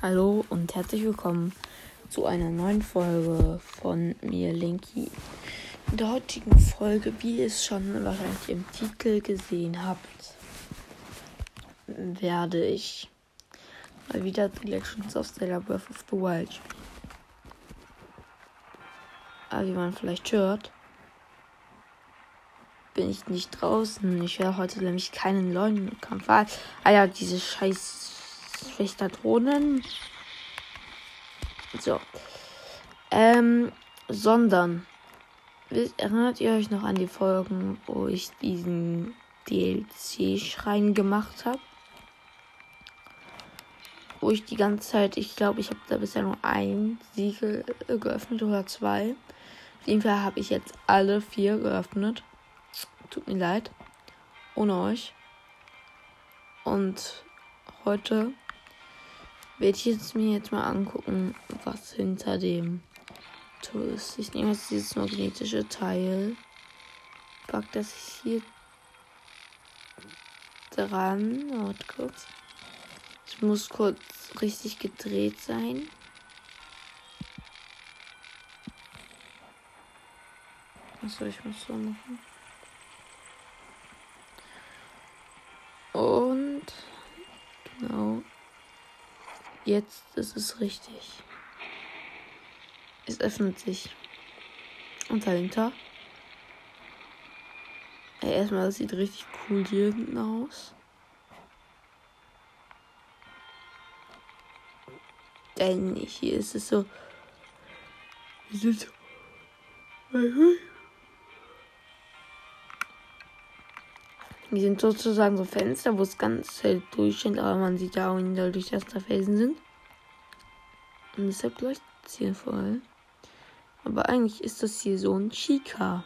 Hallo und herzlich willkommen zu einer neuen Folge von mir, Linky. In der heutigen Folge, wie ihr es schon wahrscheinlich im Titel gesehen habt, werde ich mal wieder The Legends of Zelda Breath of the Wild spielen. Aber wie man vielleicht hört, bin ich nicht draußen. Ich werde heute nämlich keinen Leunenkampf. Ah ja, diese scheiß Wächterdrohnen. So. Ähm, sondern. Erinnert ihr euch noch an die Folgen, wo ich diesen DLC-Schrein gemacht habe? Wo ich die ganze Zeit, ich glaube, ich habe da bisher nur ein Siegel geöffnet oder zwei. Auf jeden Fall habe ich jetzt alle vier geöffnet. Tut mir leid. Ohne euch. Und heute werde ich jetzt mir jetzt mal angucken, was hinter dem Tor ist. Ich nehme jetzt dieses magnetische Teil, pack das hier dran. Warte kurz. Ich muss kurz richtig gedreht sein. Soll ich mal so machen? Und genau Jetzt ist es richtig. Es öffnet sich. Und dahinter. Ja, erstmal, das sieht richtig cool hier hinten aus. Denn hier ist es so. Hier sind Die sind sozusagen so Fenster, wo es ganz hell durchscheint, aber man sieht ja auch nicht dadurch, dass da Felsen sind. Und deshalb leuchtet es hier voll. Aber eigentlich ist das hier so ein Chica,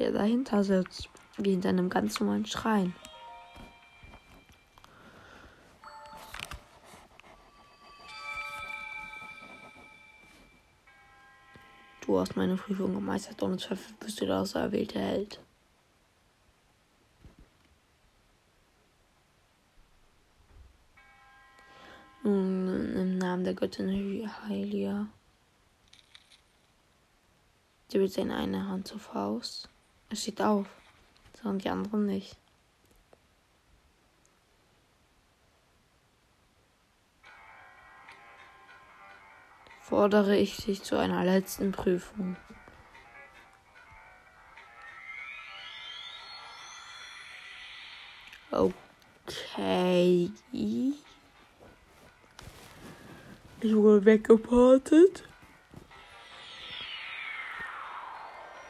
der dahinter sitzt, wie hinter einem ganz normalen Schrein. Du hast meine Prüfung gemeistert, Zweifel bist du der auserwählte Held. Nun im Namen der Göttin Hylia. Sie wird seine eine Hand zur Faust. Er steht auf, sondern die anderen nicht. Fordere ich dich zu einer letzten Prüfung. Okay. Wurde weggeportet.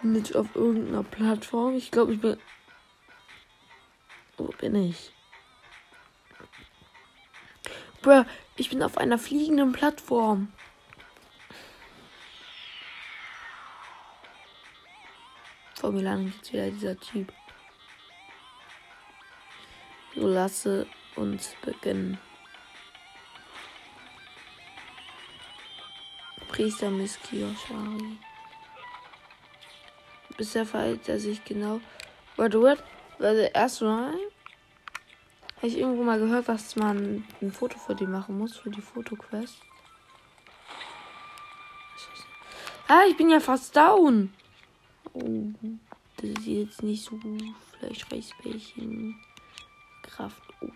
Nicht auf irgendeiner Plattform. Ich glaube, ich bin. Wo bin ich? Bruh, ich bin auf einer fliegenden Plattform. Vor mir landet jetzt wieder dieser Typ. So lasse uns beginnen. Priester Miss Kiyoshari. Bisher verhält er sich genau. Warte, what? Warte, erstmal habe ich irgendwo mal gehört, was man ein Foto für die machen muss, für die Fotoquest. Ah, ich bin ja fast down. Oh, das ist jetzt nicht so. Vielleicht reicht welchen Kraft. Oh.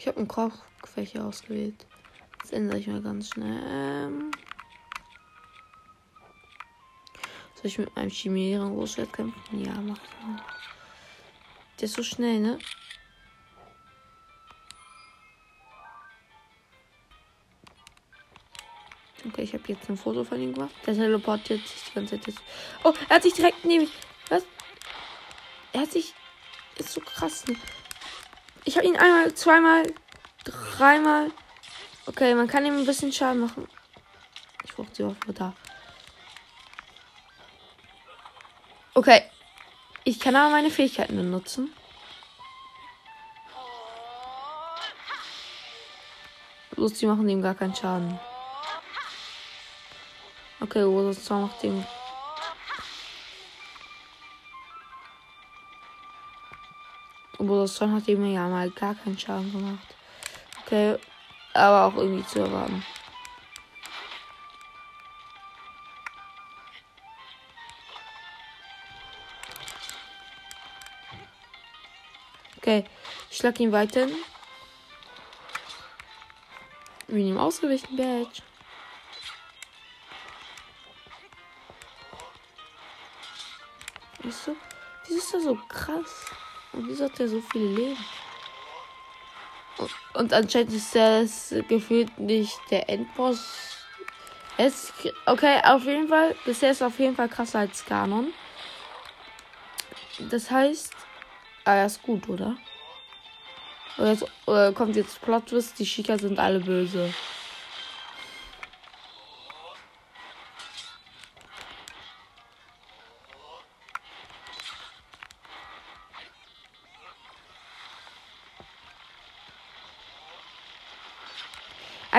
Ich habe einen Kochfächer ausgewählt. Das ändere ich mal ganz schnell. Ähm Soll ich mit einem chimären Großschwert kämpfen? Ja, mach ich mal. Der ist so schnell, ne? Okay, ich habe jetzt ein Foto von ihm gemacht. Der teleportiert sich die ganze Zeit. Oh, er hat sich direkt neben mich. Was? Er hat sich. Ist so krass. Ne? Ich habe ihn einmal, zweimal, dreimal. Okay, man kann ihm ein bisschen Schaden machen. Ich brauche die Waffe da. Okay. Ich kann aber meine Fähigkeiten benutzen. Bloß die machen ihm gar keinen Schaden. Okay, Rosas Zorn macht ihm. Rosas Zorn hat ihm ja mal gar keinen Schaden gemacht. Okay, aber auch irgendwie zu erwarten. Okay, ich schlag ihn weiter. Wir nehmen ausgewichen Badge. Wieso? Wieso ist er so krass? Und wieso hat er so viele Leben? Und, und anscheinend ist das gefühlt nicht der Endboss. Es, okay, auf jeden Fall. Bisher ist auf jeden Fall krasser als Kanon. Das heißt, ah, er ist gut, oder? Oder, jetzt, oder kommt jetzt Plot Twist, die Shika sind alle böse.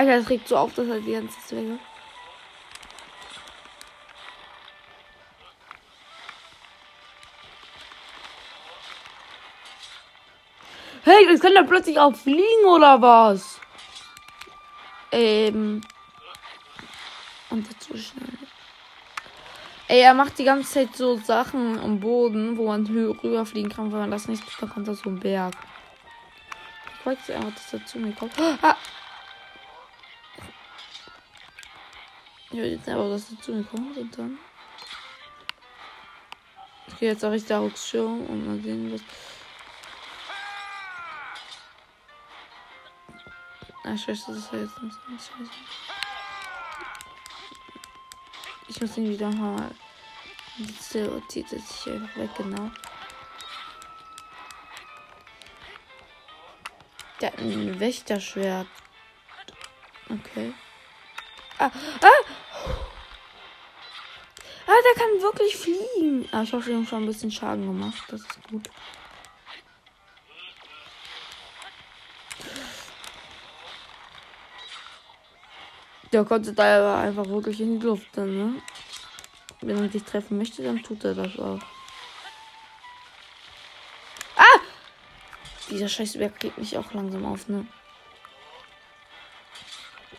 Alter, das regt so auf, dass er die ganze Zeit Hey, das kann er plötzlich auch fliegen oder was? Ähm. Und dazwischen. Ey, er macht die ganze Zeit so Sachen am Boden, wo man rüberfliegen kann. Wenn man das nicht tut, dann kommt da so ein Berg. Ich wollte einfach, dass er zu mir kommt. Ah! Ich will jetzt einfach, dass er zu mir kommt und dann. Ich gehe jetzt auch richtig Darks Show und mal sehen, was. Ah, scheiße, das war jetzt nicht scheiße. Ich muss ihn wieder mal. Diese zieht sich einfach weg, genau. Der hat ein Wächterschwert. Okay. Ah, ah! Ah, der kann wirklich fliegen. Ah, ich wir haben schon ein bisschen Schaden gemacht. Das ist gut. Der konnte da einfach wirklich in die Luft dann, ne? Wenn er dich treffen möchte, dann tut er das auch. Ah! Dieser scheiß Berg kriegt mich auch langsam auf, ne?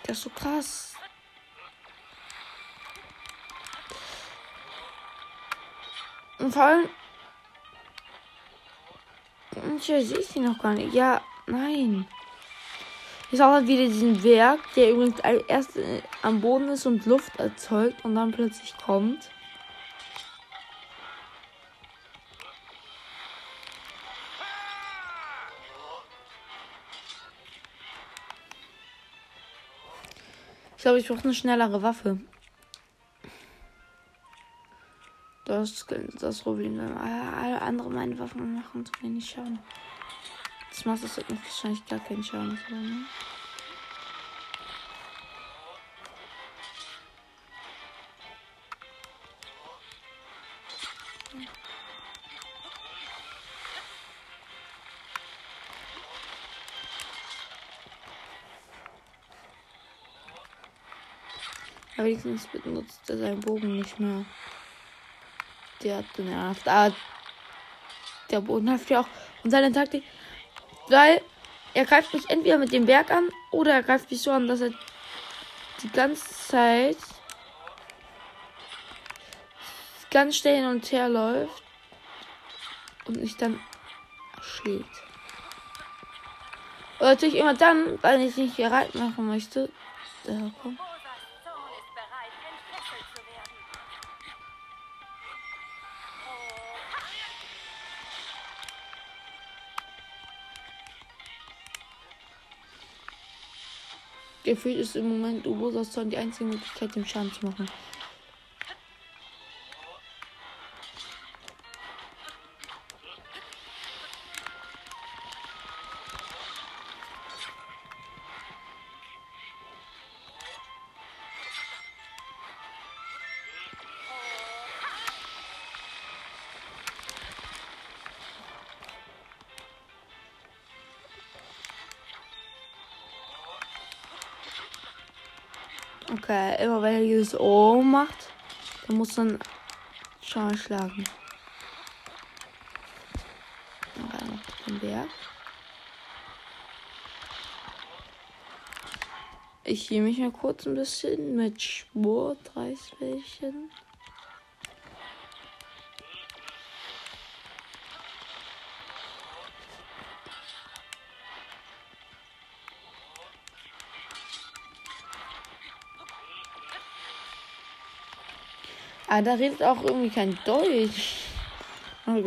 Der ist so krass. Und vor allem. Ich sehe sie noch gar nicht. Ja, nein. Ich sah halt wieder diesen Werk, der übrigens erst äh, am Boden ist und Luft erzeugt und dann plötzlich kommt. Ich glaube, ich brauche eine schnellere Waffe. Das, das Problem. Alle anderen meine Waffen machen zu wenig Schaden. Das macht das wahrscheinlich gar keinen Schaden. Ne? Aber wenigstens benutzt er seinen Bogen nicht mehr. Der hat genervt. Ah, der Boden hat ja auch. Und seine Taktik. Weil er greift mich entweder mit dem Berg an oder er greift mich so an, dass er die ganze Zeit ganz schnell hin und her läuft und mich dann schlägt. Und natürlich immer dann, weil ich nicht bereit machen möchte. Da kommt. Gefühlt ist im Moment Urosas Zorn die einzige Möglichkeit, dem Schaden zu machen. Okay, immer wenn er dieses O macht, dann muss man schon schlagen. Okay, noch den Berg. Ich gehe mich mal kurz ein bisschen mit Sportreisbällchen. Aber da redet auch irgendwie kein Deutsch. Und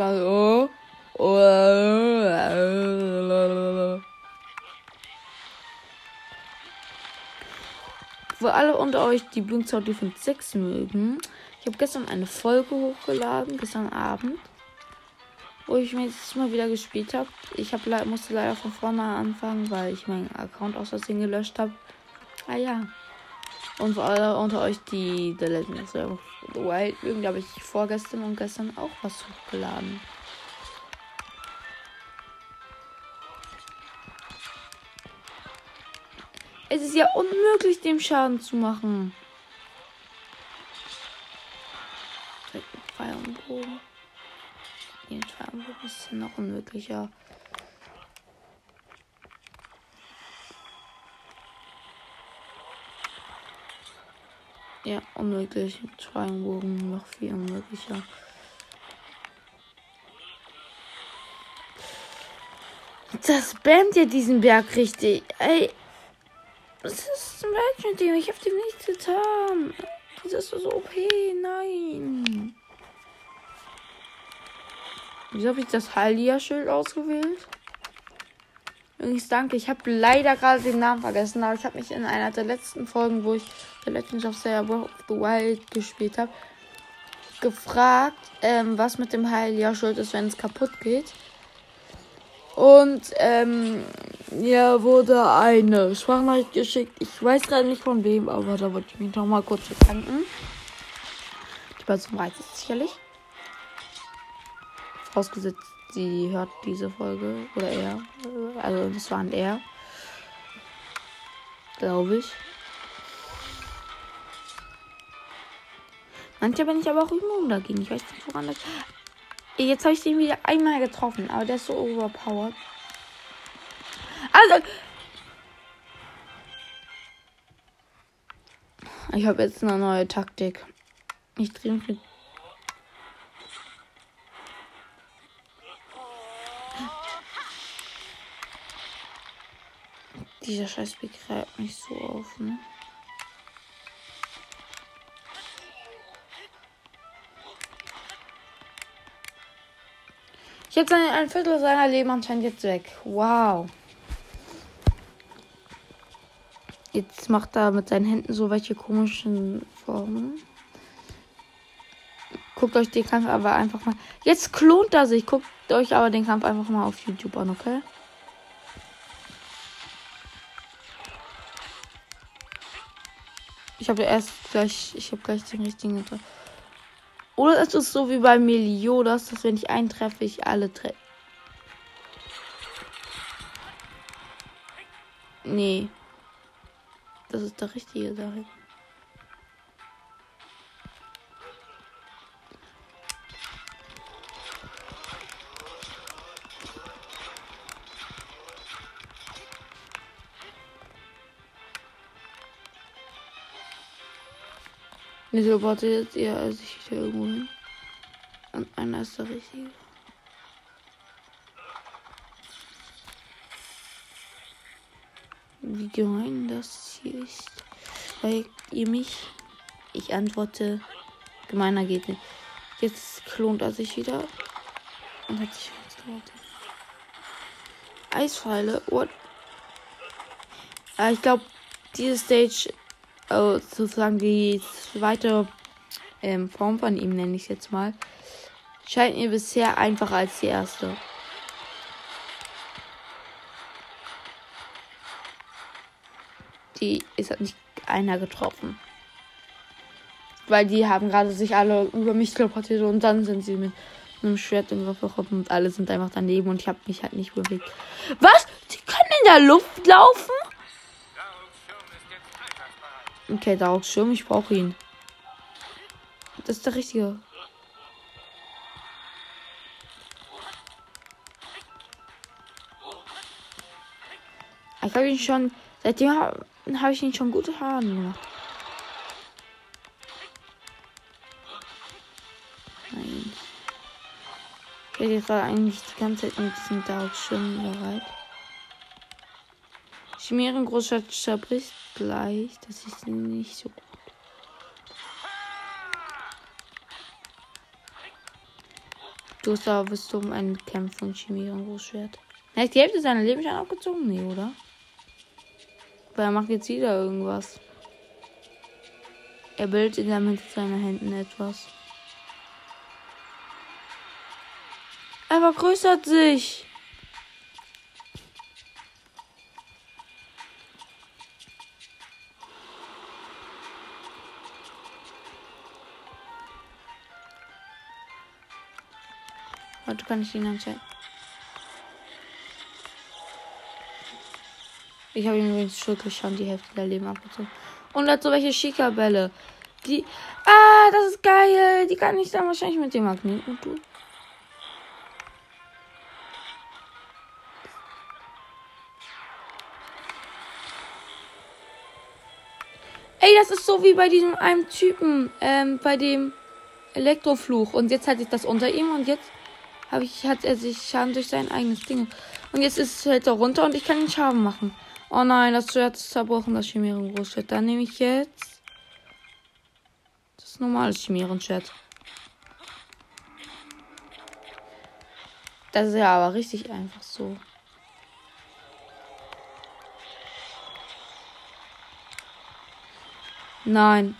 Für alle unter euch, die Bloomstar Defense 6 mögen, ich habe gestern eine Folge hochgeladen, gestern Abend, wo ich mir jetzt mal wieder gespielt habe. Ich hab, musste leider von vorne anfangen, weil ich meinen Account aus Versehen gelöscht habe. Ah ja. Und für alle unter euch, die The Legend of Zelda Wild mögen, glaube ich, vorgestern und gestern auch was hochgeladen. Es ist ja unmöglich, dem Schaden zu machen. Pfeil und Bogen. Pfeil und Bogen ist ja noch unmöglicher. Ja, unmöglich. Schweigenbogen noch viel unmöglicher. Das bämmt ja diesen Berg richtig. Ey. Was ist ein Welt mit dem? Ich hab dem nichts getan. Das ist so OP. Nein. Wieso habe ich das Halia-Schild ausgewählt? Übrigens danke. Ich habe leider gerade den Namen vergessen, aber ich habe mich in einer der letzten Folgen, wo ich The Legend of Zelda Breath of the Wild gespielt habe, gefragt, ähm, was mit dem Heil ja schuld ist, wenn es kaputt geht. Und ähm, ja, wurde eine Sprachnachricht geschickt. Ich weiß gerade nicht von wem, aber da wollte ich mich noch mal kurz bedanken. Die Person weiß es sicherlich. Ausgesetzt sie hört diese Folge. Oder er. Also das war ein er. Glaube ich. Manchmal bin ich aber auch immun dagegen. Ich weiß nicht, woran das. Jetzt habe ich den wieder einmal getroffen, aber der ist so overpowered. Also. Ich habe jetzt eine neue Taktik. Ich drehe mich mit Dieser scheiß begreift mich so auf, ne? Jetzt ein Viertel seiner Leben anscheinend jetzt weg. Wow. Jetzt macht er mit seinen Händen so welche komischen Formen. Guckt euch den Kampf aber einfach mal. Jetzt klont er sich. Guckt euch aber den Kampf einfach mal auf YouTube an, okay? Ich habe erst gleich, ich habe gleich den richtigen getroffen. Oder es ist so wie bei Meliodas, dass wenn ich einen treffe, ich alle treffe. Nee. Das ist der richtige da hinten. Ne, teleportiert er sich wieder irgendwo hin. Und einer ist der richtige. Wie gemein das hier ist. Weil ihr mich. Ich antworte. Gemeiner geht nicht. Jetzt klont er sich wieder. Und hat sich gewartet. Eispfeile. What? Ah, ich glaube, diese Stage also sozusagen die zweite ähm, Form von ihm, nenne ich jetzt mal, scheint mir bisher einfacher als die erste. Die ist halt nicht einer getroffen. Weil die haben gerade sich alle über mich teleportiert und dann sind sie mit einem Schwert in gekommen und alle sind einfach daneben und ich habe mich halt nicht bewegt. Was? Die können in der Luft laufen? Okay, da auch Schirm, ich brauche ihn. Das ist der richtige. Ich habe ihn schon. Seitdem habe hab ich ihn schon gute Schaden gemacht. Nein. Ich werde gerade eigentlich die ganze Zeit mit diesem Dark Schirm bereit. Chimären Großstadt zerbricht gleich. Das ist nicht so gut. Du hast aber bis zum Ende kämpfen von Chimären Großschwert. Hat die Hälfte seiner Leben schon abgezogen? Nee, oder? Weil er macht jetzt wieder irgendwas. Er bildet in der Mitte seiner Händen etwas. Er vergrößert sich. Kann ich ihn anzeigen. Ich habe ihm übrigens wirklich schon die Hälfte der Leben abgezogen. Und dazu welche Schika-Bälle. Die. Ah, das ist geil. Die kann ich dann wahrscheinlich mit dem Magneten tun. Ey, das ist so wie bei diesem einem Typen, ähm, bei dem Elektrofluch. Und jetzt hatte ich das unter ihm und jetzt habe ich, hat er sich Schaden durch sein eigenes Ding. Und jetzt ist es halt da runter und ich kann ihn Schaden machen. Oh nein, das Schwert ist zerbrochen, das Chimären-Großschwert. Dann nehme ich jetzt das normale Chimären-Schwert. Das ist ja aber richtig einfach so. Nein.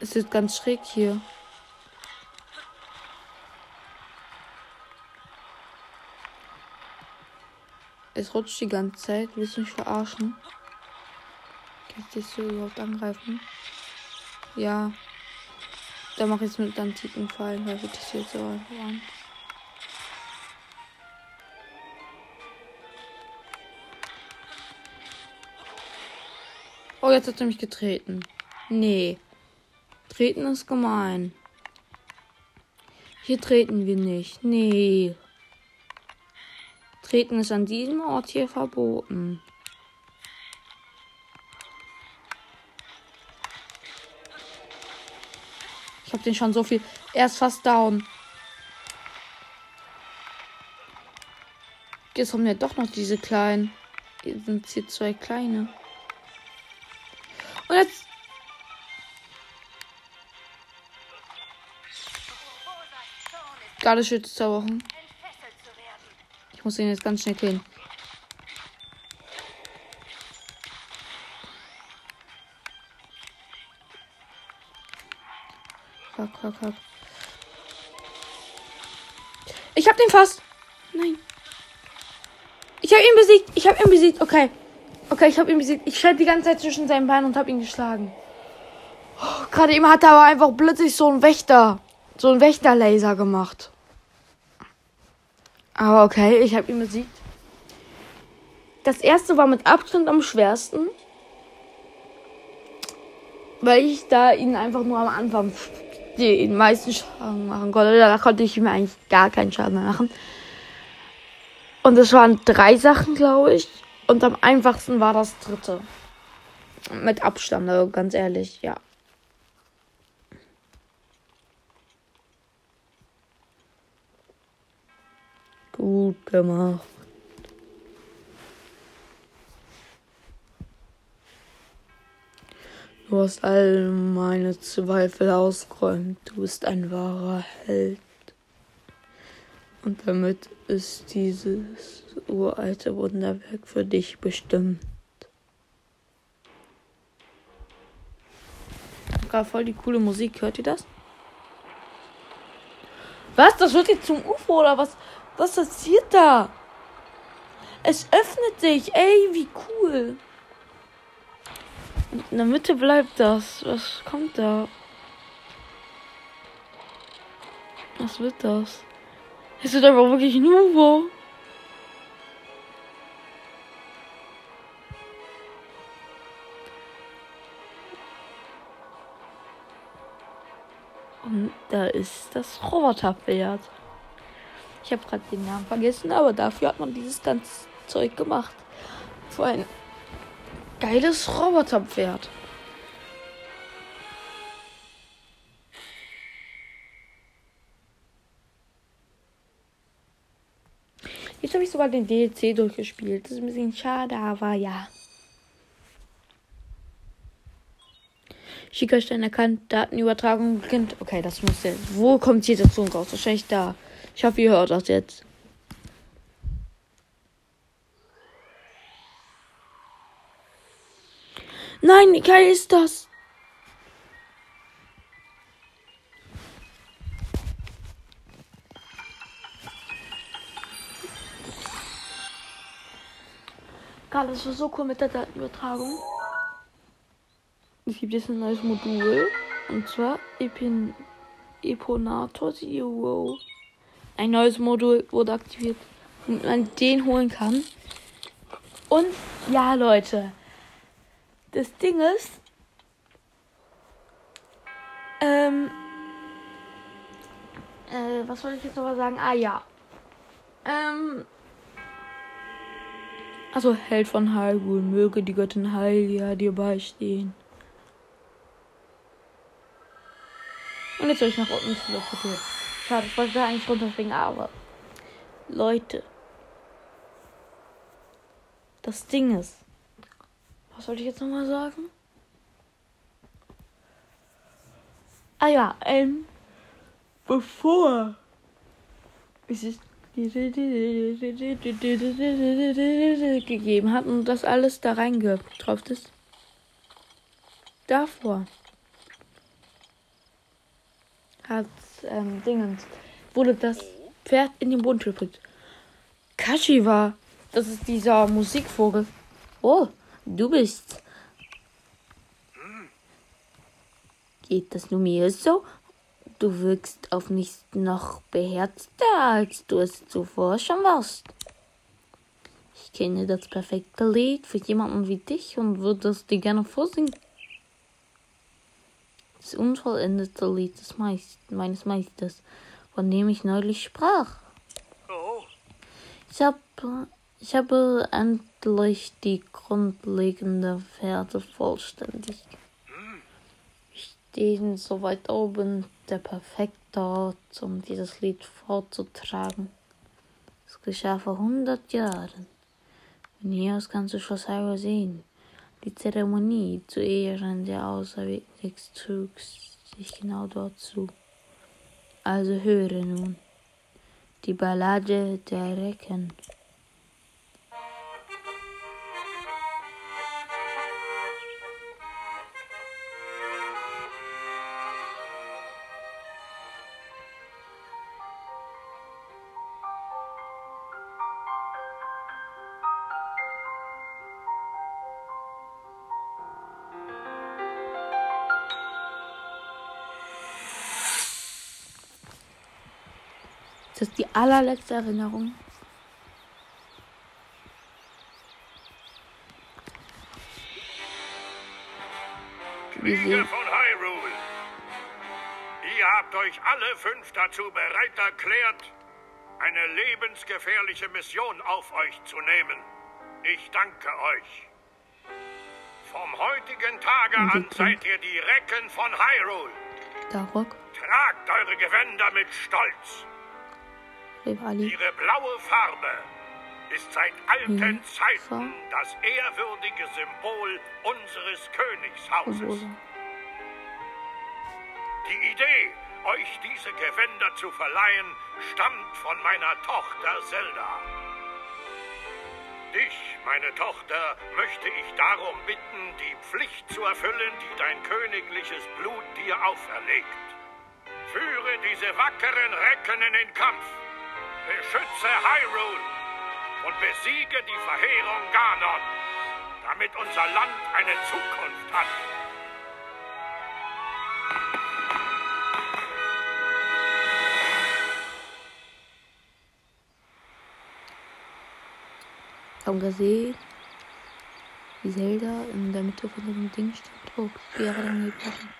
Es ist ganz schräg hier. Es rutscht die ganze Zeit. Willst du mich verarschen? Kann ich dich so überhaupt angreifen? Ja. Da mache ich es mit antiken Fallen, weil wir das jetzt so an. Oh, jetzt hat er mich getreten. Nee. Treten ist gemein. Hier treten wir nicht. Nee. Treten ist an diesem Ort hier verboten. Ich habe den schon so viel. Er ist fast down. Jetzt haben wir doch noch diese kleinen. Hier sind hier zwei kleine. Und jetzt. Gardeschütze zerbrochen. Ich muss ihn jetzt ganz schnell killen. Fuck, fuck, fuck. Ich hab den fast. Nein. Ich hab ihn besiegt. Ich hab ihn besiegt. Okay. Okay, ich hab ihn besiegt. Ich stand die ganze Zeit zwischen seinen Beinen und hab ihn geschlagen. Oh, Gerade eben hat er aber einfach plötzlich so einen Wächter. So einen Wächterlaser gemacht. Aber okay, ich habe ihn besiegt. Das erste war mit Abstand am schwersten. Weil ich da ihn einfach nur am Anfang den meisten Schaden machen konnte. Da konnte ich mir eigentlich gar keinen Schaden mehr machen. Und es waren drei Sachen, glaube ich. Und am einfachsten war das dritte. Mit Abstand, also ganz ehrlich, ja. Gut gemacht. Du hast all meine Zweifel ausgeräumt. Du bist ein wahrer Held. Und damit ist dieses uralte Wunderwerk für dich bestimmt. Gerade voll die coole Musik. Hört ihr das? Was? Das wird jetzt zum UFO oder was? Was passiert da? Es öffnet sich. Ey, wie cool. In der Mitte bleibt das. Was kommt da? Was wird das? Es wird einfach wirklich ein UFO. Und da ist das Roboterpferd. Ich habe gerade den Namen vergessen, aber dafür hat man dieses ganze Zeug gemacht. Für ein geiles Roboterpferd. Jetzt habe ich sogar den DLC durchgespielt. Das ist ein bisschen schade, aber ja. Schickerstein erkannt, Datenübertragung beginnt. Okay, das muss jetzt. Wo kommt die Situation raus? Wahrscheinlich da. Ich hoffe, ihr hört das jetzt. Nein, wie geil ist das? Gerade, das war so cool mit der Datenübertragung. Es gibt jetzt ein neues Modul. Und zwar Epin Eponator Zero. Ein neues Modul wurde aktiviert, und man den holen kann. Und ja, Leute. Das Ding ist. Ähm. Äh, was wollte ich jetzt nochmal sagen? Ah ja. Ähm. Also Held von Hyrule, möge die Göttin Hylia dir beistehen. Und jetzt soll ich nach unten teleportiert. Schade, ich wollte da eigentlich runterspringen, aber Leute. Das Ding ist. Was wollte ich jetzt nochmal sagen? Ah ja, ähm. Bevor. Es ist gegeben hat und das alles da reingetropft ist. Davor hat ähm, Dingens wurde das Pferd in den Boden gedrückt. Kashiwa, das ist dieser Musikvogel. Oh, du bist. Geht das nur mir so? Du wirkst auf mich noch beherzter, als du es zuvor schon warst. Ich kenne das perfekte Lied für jemanden wie dich und würde es dir gerne vorsingen. Das unvollendete Lied des Meist meines Meisters, von dem ich neulich sprach. Ich, hab, ich habe endlich die grundlegenden Werte vollständig stehen so weit oben der perfekte Ort, um dieses Lied vorzuträgen. Es geschah vor hundert Jahren. Von hier aus kannst du Schloss Hyrule sehen. Die Zeremonie zu Ehren der Auserwählten trug sich genau dort zu. Also höre nun die Ballade der Recken. Allerletzte Erinnerung. Krieger von Hyrule. Ihr habt euch alle fünf dazu bereit erklärt, eine lebensgefährliche Mission auf euch zu nehmen. Ich danke euch. Vom heutigen Tage an seid ihr die Recken von Hyrule. Tragt eure Gewänder mit Stolz. Rivali. Ihre blaue Farbe ist seit alten Hm, Zeiten das ehrwürdige Symbol unseres Königshauses. Die Idee, euch diese Gewänder zu verleihen, stammt von meiner Tochter Zelda. Dich, meine Tochter, möchte ich darum bitten, die Pflicht zu erfüllen, die dein königliches Blut dir auferlegt. Führe diese wackeren Recken in den Kampf. Beschütze Hyrule und besiege die Verheerung Ganon, damit unser Land eine Zukunft hat. Kaum gesehen, wie Zelda in der Mitte von dem Ding stand. Oh, Jahre lang gebrochen.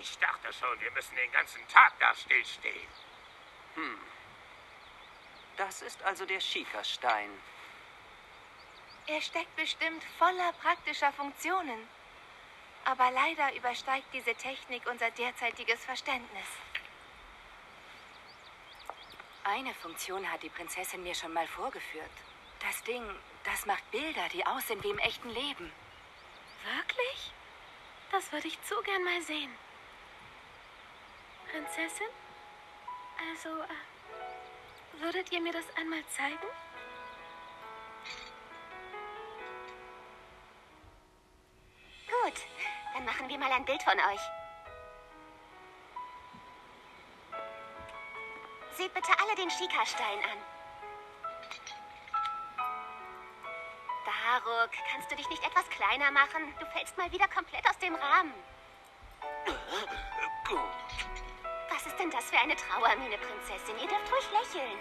Ich dachte schon, wir müssen den ganzen Tag da stillstehen. Hm. Das ist also der Schieferstein. Er steckt bestimmt voller praktischer Funktionen. Aber leider übersteigt diese Technik unser derzeitiges Verständnis. Eine Funktion hat die Prinzessin mir schon mal vorgeführt. Das Ding, das macht Bilder, die aussehen wie im echten Leben. Wirklich? Das würde ich zu gern mal sehen. Prinzessin? Also, äh, würdet ihr mir das einmal zeigen? Gut, dann machen wir mal ein Bild von euch. Seht bitte alle den Schika-Stein an. Daruk, kannst du dich nicht etwas kleiner machen? Du fällst mal wieder komplett aus dem Rahmen. Gut. Denn das für eine Trauermine, Prinzessin? Ihr dürft ruhig lächeln.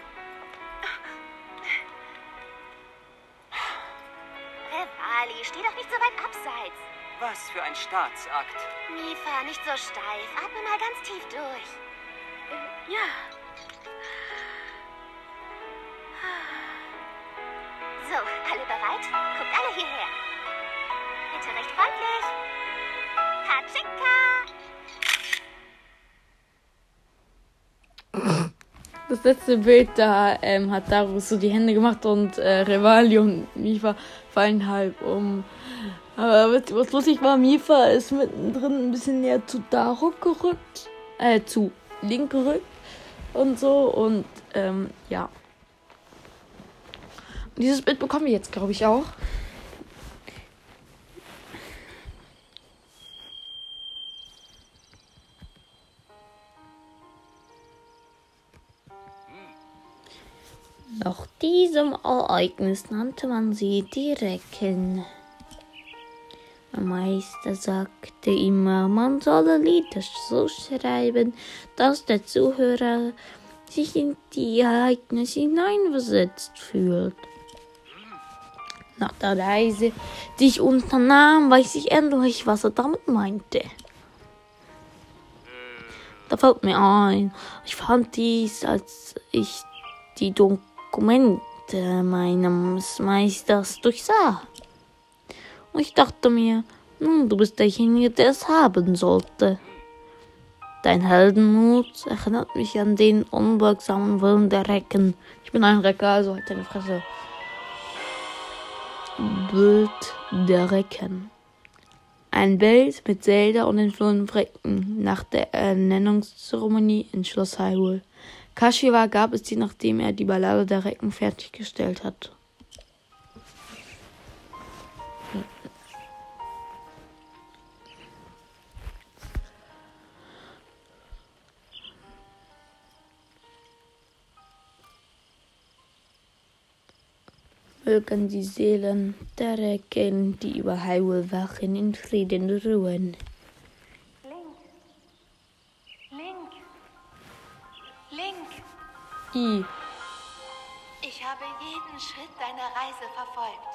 Revali, steh doch nicht so weit abseits. Was für ein Staatsakt. Mifa, nicht so steif. Atme mal ganz tief durch. Ja. So, alle bereit? Guckt alle hierher. Bitte recht freundlich. Katschika! Das letzte Bild, da ähm, hat Darius so die Hände gemacht und äh, und Mifa fallen halb um. Aber was, was lustig war, Mifa ist mittendrin ein bisschen näher zu Daruk gerückt. Äh, zu Link gerückt und so. Und ähm, ja. Und dieses Bild bekommen wir jetzt, glaube ich, auch. Nach diesem Ereignis nannte man sie die Recken. Der Meister sagte immer, man solle Lieder so schreiben, dass der Zuhörer sich in die Ereignisse hineinversetzt fühlt. Nach der Reise, die ich unternahm, weiß ich endlich, was er damit meinte. Da fällt mir ein, ich fand dies, als ich die Dokumente meines Meisters durchsah. Und ich dachte mir, nun, du bist derjenige, der es haben sollte. Dein Heldenmut erinnert mich an den unbeugsamen Willen der Recken. Ich bin ein Recker, also halt deine Fresse. Bild der Recken. Ein Bild mit Zelda und den flohen Recken nach der Ernennungszeremonie in Schloss Hyrule. Kashiwa gab es die, nachdem er die Ballade der Recken fertiggestellt hat. Mögen die Seelen der Recken, die über Hyrule wachen, in Frieden ruhen. I. Ich habe jeden Schritt deiner Reise verfolgt.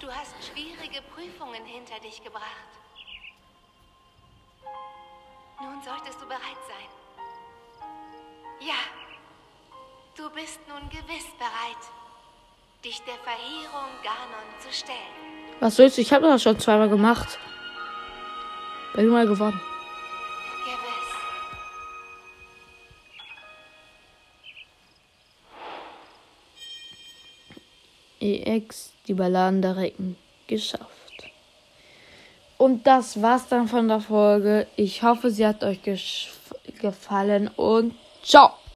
Du hast schwierige Prüfungen hinter dich gebracht. Nun solltest du bereit sein. Ja, du bist nun gewiss bereit, dich der Verehrung Ganon zu stellen. Was willst du? Ich habe das schon zweimal gemacht. Bin mal gewonnen. EX, die Balladen der Recken, geschafft. Und das war's dann von der Folge. Ich hoffe, sie hat euch gefallen und ciao!